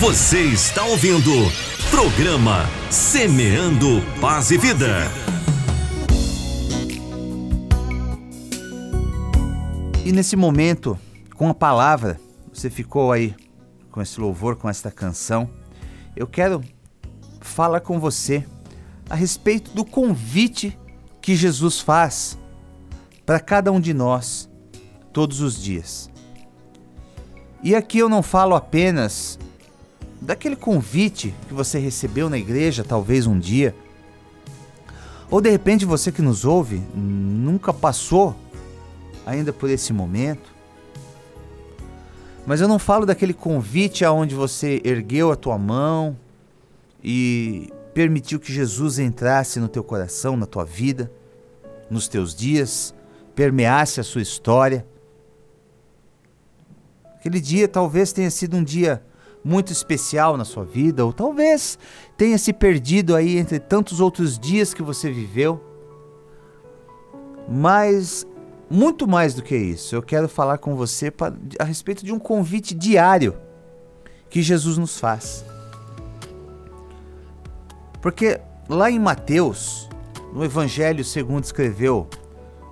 Você está ouvindo programa Semeando Paz e Vida. E nesse momento, com a palavra, você ficou aí com esse louvor, com esta canção. Eu quero falar com você a respeito do convite que Jesus faz para cada um de nós todos os dias. E aqui eu não falo apenas daquele convite que você recebeu na igreja, talvez um dia, ou de repente você que nos ouve nunca passou ainda por esse momento. Mas eu não falo daquele convite aonde você ergueu a tua mão e permitiu que Jesus entrasse no teu coração, na tua vida, nos teus dias, permeasse a sua história. Aquele dia talvez tenha sido um dia muito especial na sua vida, ou talvez tenha se perdido aí entre tantos outros dias que você viveu. Mas muito mais do que isso, eu quero falar com você a respeito de um convite diário que Jesus nos faz. Porque lá em Mateus, no Evangelho segundo escreveu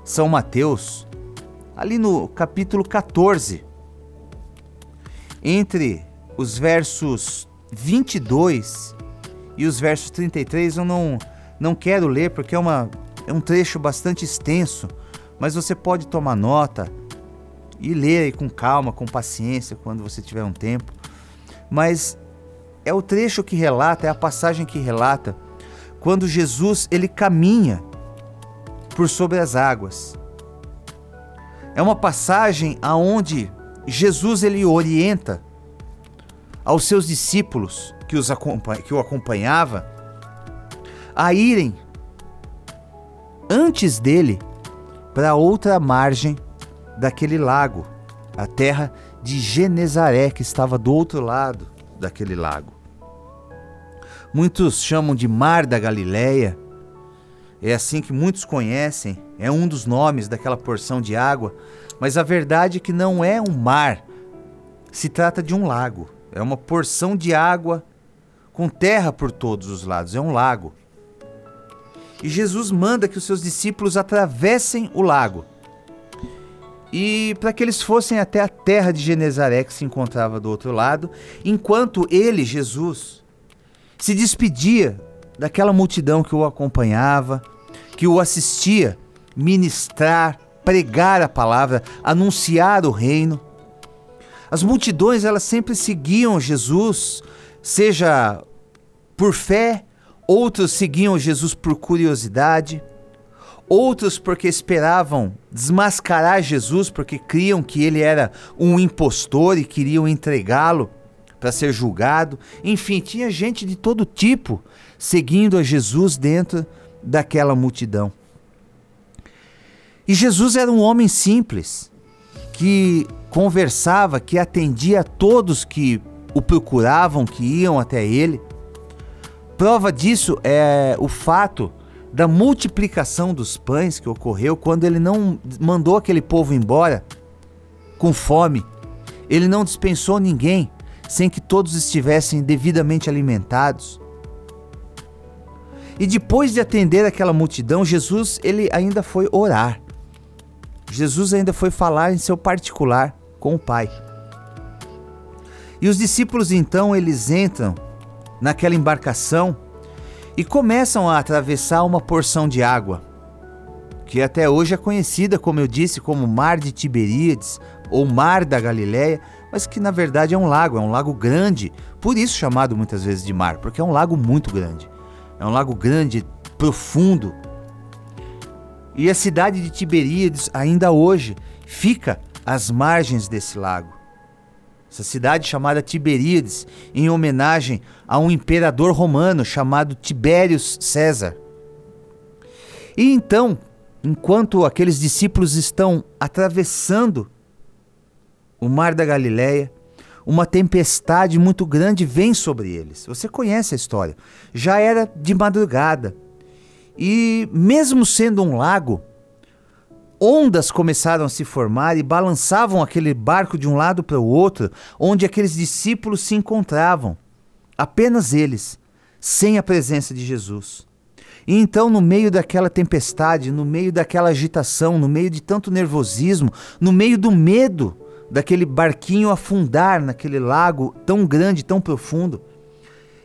São Mateus, ali no capítulo 14, entre os versos 22 e os versos 33 eu não, não quero ler porque é, uma, é um trecho bastante extenso, mas você pode tomar nota e ler aí com calma, com paciência, quando você tiver um tempo. Mas é o trecho que relata, é a passagem que relata quando Jesus ele caminha por sobre as águas. É uma passagem aonde Jesus ele orienta aos seus discípulos que, os que o acompanhava a irem antes dele para outra margem daquele lago, a terra de Genezaré, que estava do outro lado daquele lago. Muitos chamam de Mar da Galileia, é assim que muitos conhecem, é um dos nomes daquela porção de água, mas a verdade é que não é um mar, se trata de um lago. É uma porção de água com terra por todos os lados, é um lago. E Jesus manda que os seus discípulos atravessem o lago. E para que eles fossem até a terra de Genezaré, que se encontrava do outro lado, enquanto ele, Jesus, se despedia daquela multidão que o acompanhava, que o assistia ministrar, pregar a palavra, anunciar o reino. As multidões elas sempre seguiam Jesus, seja por fé, outros seguiam Jesus por curiosidade, outros porque esperavam desmascarar Jesus, porque criam que ele era um impostor e queriam entregá-lo para ser julgado. Enfim, tinha gente de todo tipo seguindo a Jesus dentro daquela multidão. E Jesus era um homem simples, que conversava, que atendia a todos que o procuravam, que iam até ele. Prova disso é o fato da multiplicação dos pães que ocorreu quando ele não mandou aquele povo embora com fome. Ele não dispensou ninguém sem que todos estivessem devidamente alimentados. E depois de atender aquela multidão, Jesus ele ainda foi orar. Jesus ainda foi falar em seu particular com o Pai. E os discípulos então eles entram naquela embarcação e começam a atravessar uma porção de água, que até hoje é conhecida, como eu disse, como Mar de Tiberíades ou Mar da Galileia, mas que na verdade é um lago, é um lago grande, por isso chamado muitas vezes de mar, porque é um lago muito grande. É um lago grande, profundo. E a cidade de Tiberíades ainda hoje fica às margens desse lago. Essa cidade chamada Tiberíades, em homenagem a um imperador romano chamado Tibérios César. E então, enquanto aqueles discípulos estão atravessando o mar da Galileia, uma tempestade muito grande vem sobre eles. Você conhece a história. Já era de madrugada. E mesmo sendo um lago, ondas começaram a se formar e balançavam aquele barco de um lado para o outro, onde aqueles discípulos se encontravam. Apenas eles, sem a presença de Jesus. E então, no meio daquela tempestade, no meio daquela agitação, no meio de tanto nervosismo, no meio do medo daquele barquinho afundar naquele lago tão grande, tão profundo,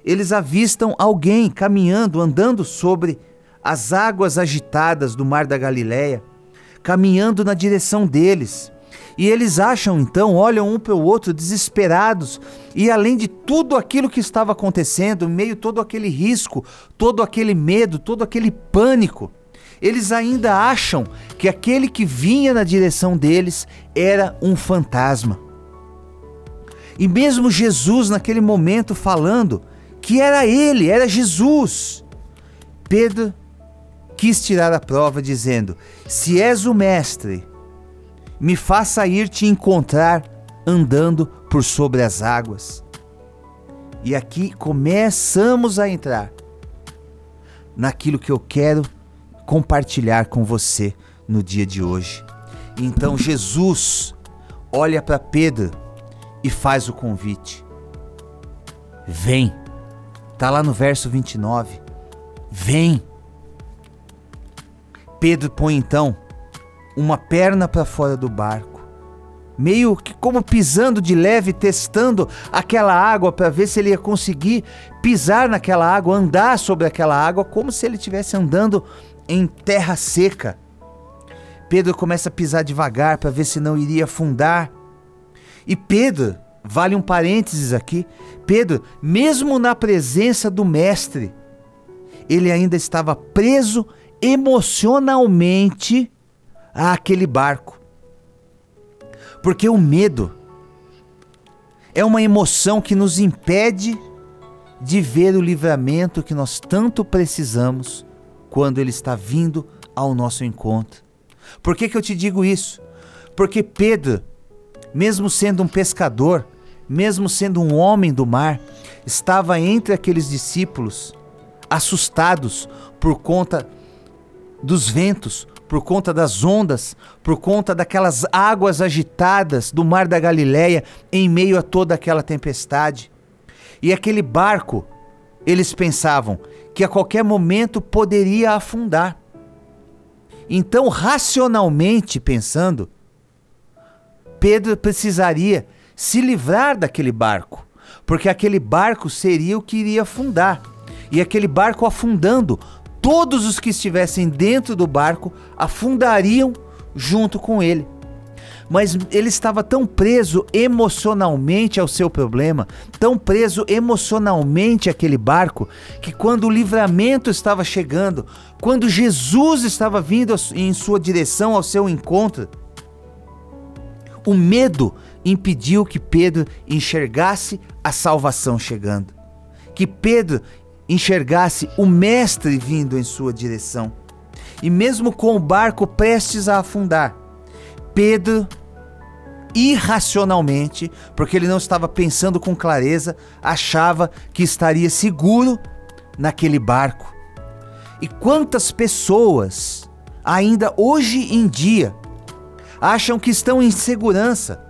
eles avistam alguém caminhando, andando sobre as águas agitadas do mar da Galileia, caminhando na direção deles. E eles acham então, olham um para o outro desesperados, e além de tudo aquilo que estava acontecendo, meio todo aquele risco, todo aquele medo, todo aquele pânico, eles ainda acham que aquele que vinha na direção deles era um fantasma. E mesmo Jesus, naquele momento, falando que era ele, era Jesus, Pedro quis tirar a prova, dizendo: Se és o Mestre, me faça ir te encontrar andando por sobre as águas. E aqui começamos a entrar naquilo que eu quero compartilhar com você no dia de hoje. Então Jesus olha para Pedro e faz o convite. Vem. Tá lá no verso 29. Vem. Pedro põe então uma perna para fora do barco, meio que como pisando de leve, testando aquela água para ver se ele ia conseguir pisar naquela água, andar sobre aquela água, como se ele estivesse andando em terra seca. Pedro começa a pisar devagar para ver se não iria afundar. E Pedro, vale um parênteses aqui, Pedro, mesmo na presença do Mestre, ele ainda estava preso emocionalmente àquele barco. Porque o medo é uma emoção que nos impede de ver o livramento que nós tanto precisamos quando ele está vindo ao nosso encontro. Por que, que eu te digo isso? Porque Pedro, mesmo sendo um pescador, mesmo sendo um homem do mar, estava entre aqueles discípulos assustados por conta dos ventos, por conta das ondas, por conta daquelas águas agitadas do mar da Galileia em meio a toda aquela tempestade. E aquele barco, eles pensavam que a qualquer momento poderia afundar. Então, racionalmente pensando, Pedro precisaria se livrar daquele barco, porque aquele barco seria o que iria afundar. E aquele barco afundando todos os que estivessem dentro do barco afundariam junto com ele. Mas ele estava tão preso emocionalmente ao seu problema, tão preso emocionalmente àquele barco, que quando o livramento estava chegando, quando Jesus estava vindo em sua direção ao seu encontro, o medo impediu que Pedro enxergasse a salvação chegando. Que Pedro enxergasse o Mestre vindo em sua direção. E mesmo com o barco prestes a afundar, Pedro, irracionalmente, porque ele não estava pensando com clareza, achava que estaria seguro naquele barco. E quantas pessoas, ainda hoje em dia, acham que estão em segurança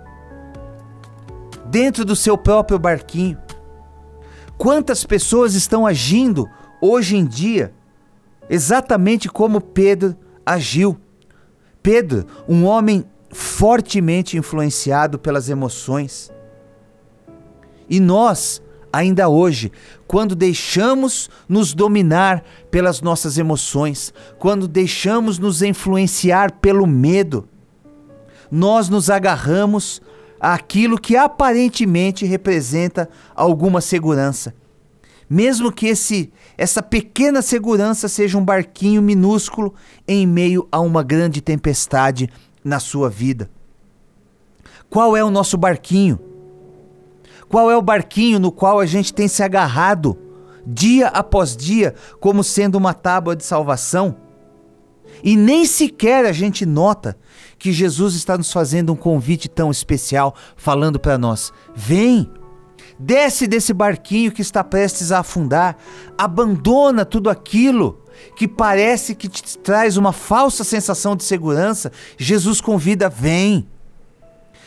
dentro do seu próprio barquinho, Quantas pessoas estão agindo hoje em dia exatamente como Pedro agiu? Pedro, um homem fortemente influenciado pelas emoções. E nós, ainda hoje, quando deixamos nos dominar pelas nossas emoções, quando deixamos nos influenciar pelo medo, nós nos agarramos aquilo que aparentemente representa alguma segurança. Mesmo que esse essa pequena segurança seja um barquinho minúsculo em meio a uma grande tempestade na sua vida. Qual é o nosso barquinho? Qual é o barquinho no qual a gente tem se agarrado dia após dia como sendo uma tábua de salvação? E nem sequer a gente nota que Jesus está nos fazendo um convite tão especial, falando para nós: vem, Desce desse barquinho que está prestes a afundar, abandona tudo aquilo que parece que te traz uma falsa sensação de segurança. Jesus convida, vem.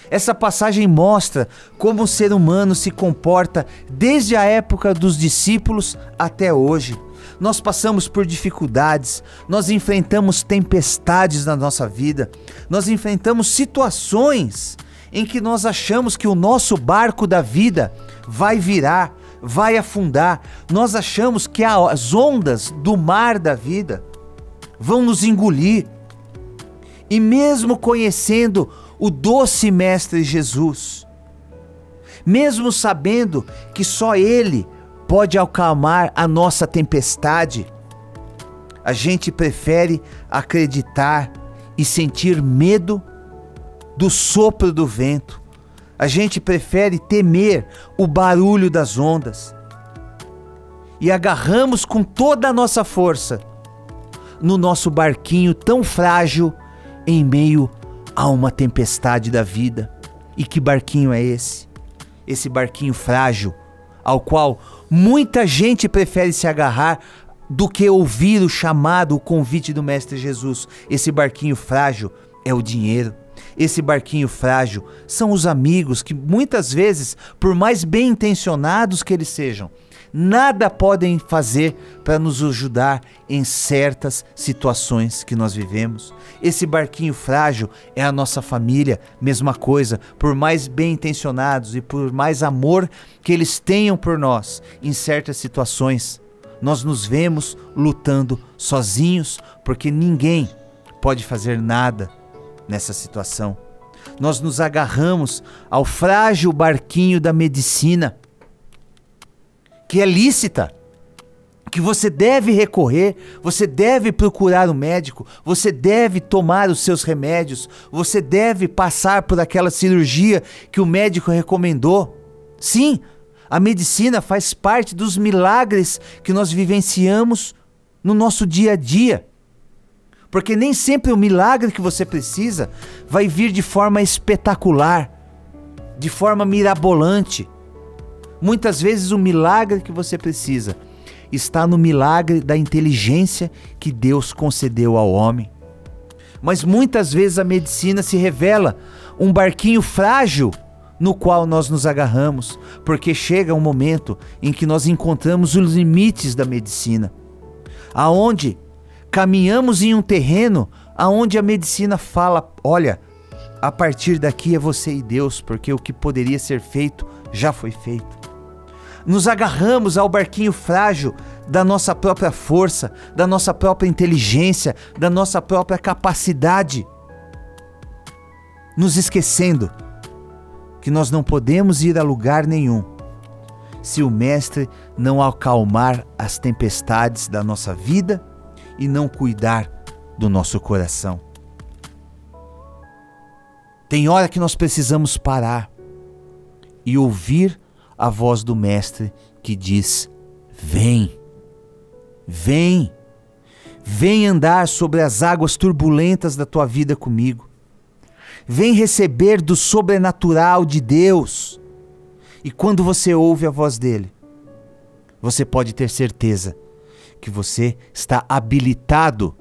Essa passagem mostra como o ser humano se comporta desde a época dos discípulos até hoje. Nós passamos por dificuldades, nós enfrentamos tempestades na nossa vida, nós enfrentamos situações em que nós achamos que o nosso barco da vida vai virar, vai afundar. Nós achamos que as ondas do mar da vida vão nos engolir. E mesmo conhecendo o doce Mestre Jesus, mesmo sabendo que só Ele pode acalmar a nossa tempestade, a gente prefere acreditar e sentir medo do sopro do vento. A gente prefere temer o barulho das ondas. E agarramos com toda a nossa força no nosso barquinho tão frágil em meio a uma tempestade da vida. E que barquinho é esse? Esse barquinho frágil ao qual muita gente prefere se agarrar do que ouvir o chamado, o convite do Mestre Jesus. Esse barquinho frágil é o dinheiro. Esse barquinho frágil são os amigos que muitas vezes, por mais bem intencionados que eles sejam, nada podem fazer para nos ajudar em certas situações que nós vivemos. Esse barquinho frágil é a nossa família, mesma coisa, por mais bem intencionados e por mais amor que eles tenham por nós em certas situações, nós nos vemos lutando sozinhos porque ninguém pode fazer nada nessa situação. Nós nos agarramos ao frágil barquinho da medicina, que é lícita, que você deve recorrer, você deve procurar o médico, você deve tomar os seus remédios, você deve passar por aquela cirurgia que o médico recomendou. Sim, a medicina faz parte dos milagres que nós vivenciamos no nosso dia a dia. Porque nem sempre o milagre que você precisa vai vir de forma espetacular, de forma mirabolante. Muitas vezes o milagre que você precisa está no milagre da inteligência que Deus concedeu ao homem. Mas muitas vezes a medicina se revela um barquinho frágil no qual nós nos agarramos, porque chega um momento em que nós encontramos os limites da medicina, aonde caminhamos em um terreno aonde a medicina fala: olha, a partir daqui é você e Deus, porque o que poderia ser feito já foi feito. Nos agarramos ao barquinho frágil da nossa própria força, da nossa própria inteligência, da nossa própria capacidade, nos esquecendo que nós não podemos ir a lugar nenhum se o Mestre não acalmar as tempestades da nossa vida e não cuidar do nosso coração. Tem hora que nós precisamos parar e ouvir a voz do Mestre que diz: Vem, vem, vem andar sobre as águas turbulentas da tua vida comigo. Vem receber do sobrenatural de Deus. E quando você ouve a voz dele, você pode ter certeza que você está habilitado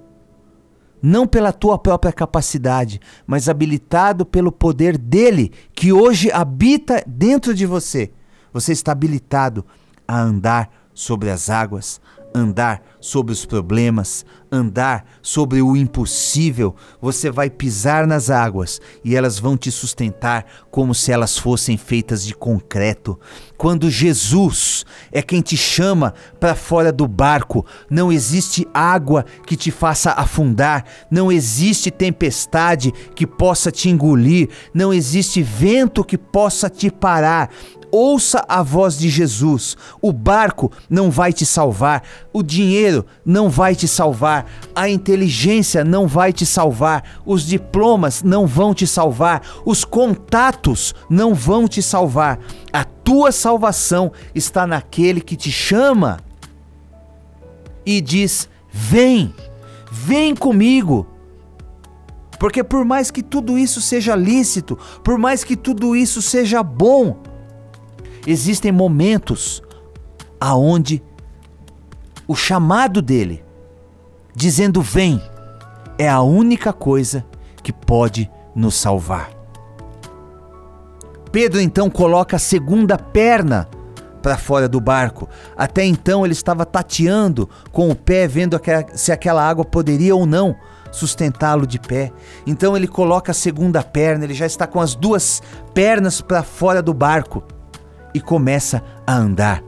não pela tua própria capacidade, mas habilitado pelo poder dele que hoje habita dentro de você. Você está habilitado a andar sobre as águas, andar sobre os problemas, andar sobre o impossível, você vai pisar nas águas e elas vão te sustentar como se elas fossem feitas de concreto. Quando Jesus é quem te chama para fora do barco, não existe água que te faça afundar, não existe tempestade que possa te engolir, não existe vento que possa te parar ouça a voz de Jesus. O barco não vai te salvar, o dinheiro não vai te salvar, a inteligência não vai te salvar, os diplomas não vão te salvar, os contatos não vão te salvar. A tua salvação está naquele que te chama e diz: Vem, vem comigo. Porque por mais que tudo isso seja lícito, por mais que tudo isso seja bom, Existem momentos aonde o chamado dele, dizendo vem, é a única coisa que pode nos salvar. Pedro então coloca a segunda perna para fora do barco. Até então ele estava tateando com o pé, vendo se aquela água poderia ou não sustentá-lo de pé. Então ele coloca a segunda perna, ele já está com as duas pernas para fora do barco e começa a andar.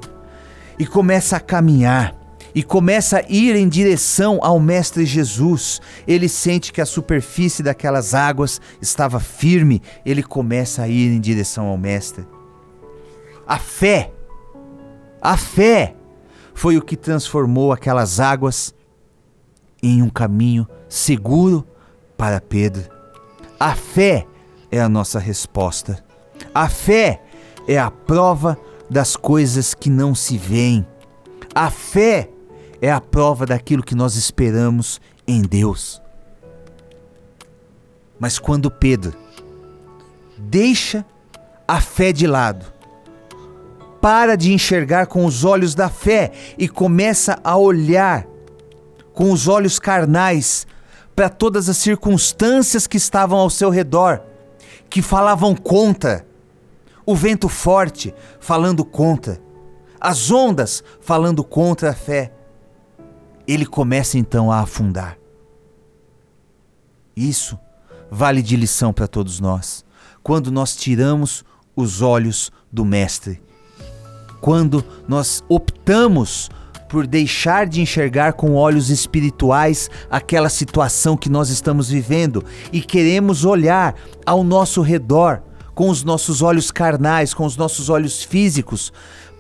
E começa a caminhar e começa a ir em direção ao Mestre Jesus. Ele sente que a superfície daquelas águas estava firme, ele começa a ir em direção ao Mestre. A fé a fé foi o que transformou aquelas águas em um caminho seguro para Pedro. A fé é a nossa resposta. A fé é a prova das coisas que não se veem. A fé é a prova daquilo que nós esperamos em Deus. Mas quando Pedro deixa a fé de lado para de enxergar com os olhos da fé e começa a olhar com os olhos carnais para todas as circunstâncias que estavam ao seu redor, que falavam contra. O vento forte falando contra, as ondas falando contra a fé. Ele começa então a afundar. Isso vale de lição para todos nós. Quando nós tiramos os olhos do Mestre quando nós optamos por deixar de enxergar com olhos espirituais aquela situação que nós estamos vivendo e queremos olhar ao nosso redor com os nossos olhos carnais, com os nossos olhos físicos,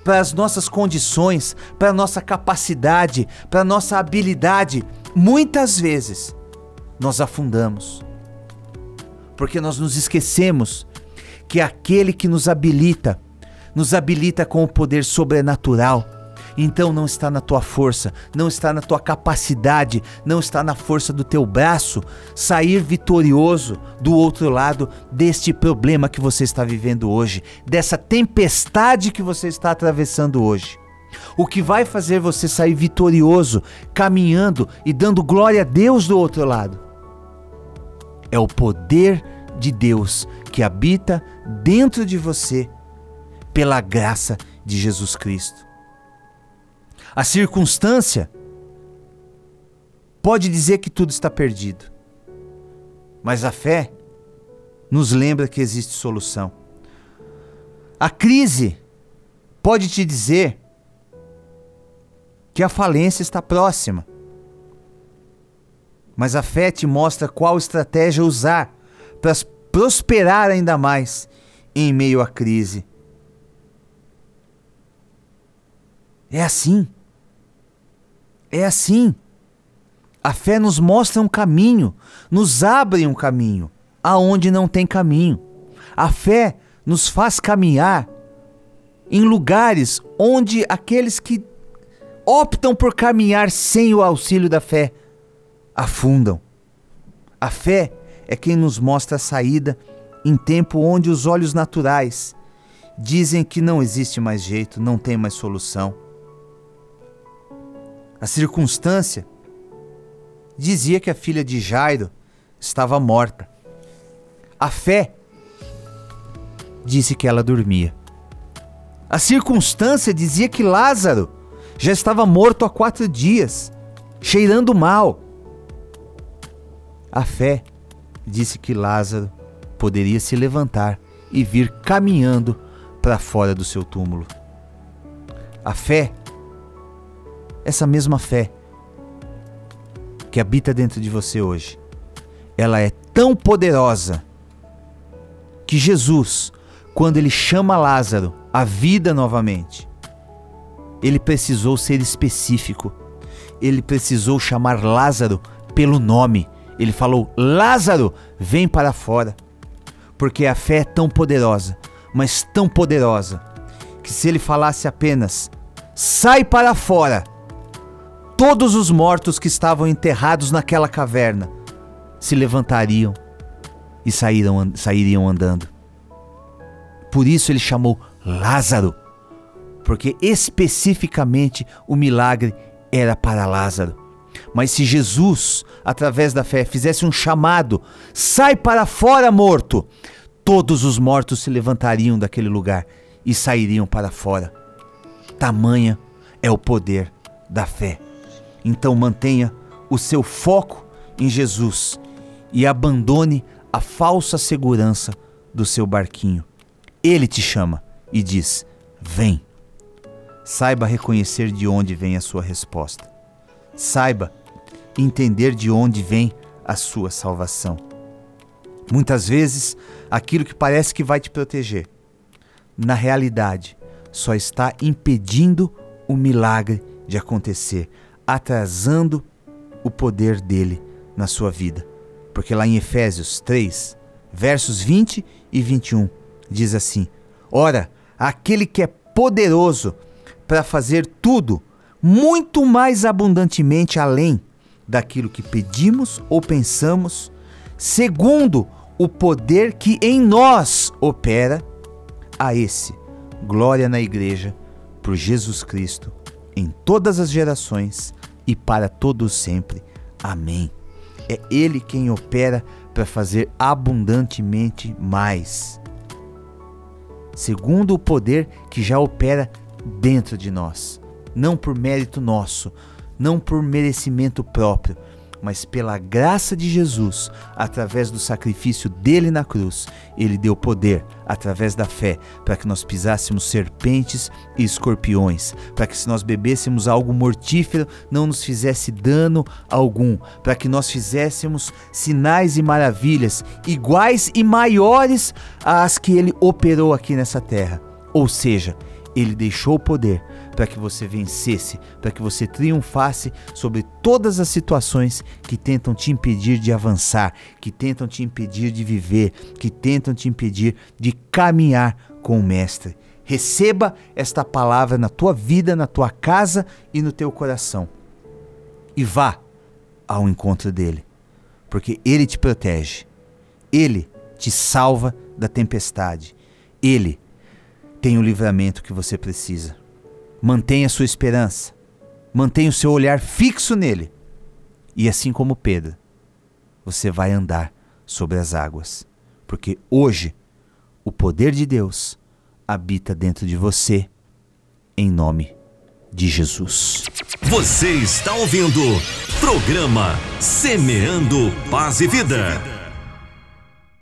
para as nossas condições, para a nossa capacidade, para a nossa habilidade, muitas vezes nós afundamos. Porque nós nos esquecemos que aquele que nos habilita nos habilita com o poder sobrenatural. Então não está na tua força, não está na tua capacidade, não está na força do teu braço sair vitorioso do outro lado deste problema que você está vivendo hoje, dessa tempestade que você está atravessando hoje. O que vai fazer você sair vitorioso, caminhando e dando glória a Deus do outro lado é o poder de Deus que habita dentro de você pela graça de Jesus Cristo. A circunstância pode dizer que tudo está perdido, mas a fé nos lembra que existe solução. A crise pode te dizer que a falência está próxima, mas a fé te mostra qual estratégia usar para prosperar ainda mais em meio à crise. É assim. É assim. A fé nos mostra um caminho, nos abre um caminho aonde não tem caminho. A fé nos faz caminhar em lugares onde aqueles que optam por caminhar sem o auxílio da fé afundam. A fé é quem nos mostra a saída em tempo onde os olhos naturais dizem que não existe mais jeito, não tem mais solução. A circunstância dizia que a filha de Jairo estava morta. A fé disse que ela dormia. A circunstância dizia que Lázaro já estava morto há quatro dias, cheirando mal. A fé disse que Lázaro poderia se levantar e vir caminhando para fora do seu túmulo. A fé essa mesma fé que habita dentro de você hoje, ela é tão poderosa que Jesus, quando ele chama Lázaro à vida novamente, ele precisou ser específico. Ele precisou chamar Lázaro pelo nome. Ele falou: Lázaro, vem para fora. Porque a fé é tão poderosa, mas tão poderosa, que se ele falasse apenas: sai para fora, todos os mortos que estavam enterrados naquela caverna se levantariam e saíram, sairiam andando. Por isso ele chamou Lázaro porque especificamente o milagre era para Lázaro. Mas se Jesus, através da fé, fizesse um chamado: sai para fora, morto, todos os mortos se levantariam daquele lugar e sairiam para fora. Tamanha é o poder da fé. Então mantenha o seu foco em Jesus e abandone a falsa segurança do seu barquinho. Ele te chama e diz: Vem. Saiba reconhecer de onde vem a sua resposta. Saiba entender de onde vem a sua salvação. Muitas vezes, aquilo que parece que vai te proteger, na realidade, só está impedindo o milagre de acontecer, atrasando o poder dele na sua vida. Porque lá em Efésios 3, versos 20 e 21, diz assim: Ora, aquele que é poderoso para fazer tudo muito mais abundantemente além daquilo que pedimos ou pensamos, segundo o poder que em nós opera, a esse glória na igreja por Jesus Cristo em todas as gerações e para todos sempre. Amém. É ele quem opera para fazer abundantemente mais. Segundo o poder que já opera dentro de nós, não por mérito nosso, não por merecimento próprio, mas pela graça de Jesus, através do sacrifício dele na cruz, ele deu poder, através da fé, para que nós pisássemos serpentes e escorpiões, para que se nós bebêssemos algo mortífero não nos fizesse dano algum, para que nós fizéssemos sinais e maravilhas iguais e maiores às que ele operou aqui nessa terra. Ou seja, ele deixou o poder para que você vencesse, para que você triunfasse sobre todas as situações que tentam te impedir de avançar, que tentam te impedir de viver, que tentam te impedir de caminhar com o Mestre. Receba esta palavra na tua vida, na tua casa e no teu coração. E vá ao encontro dele, porque ele te protege, ele te salva da tempestade, ele tem o livramento que você precisa. Mantenha sua esperança. Mantenha o seu olhar fixo nele. E assim como Pedro, você vai andar sobre as águas. Porque hoje o poder de Deus habita dentro de você, em nome de Jesus. Você está ouvindo programa Semeando Paz e Vida.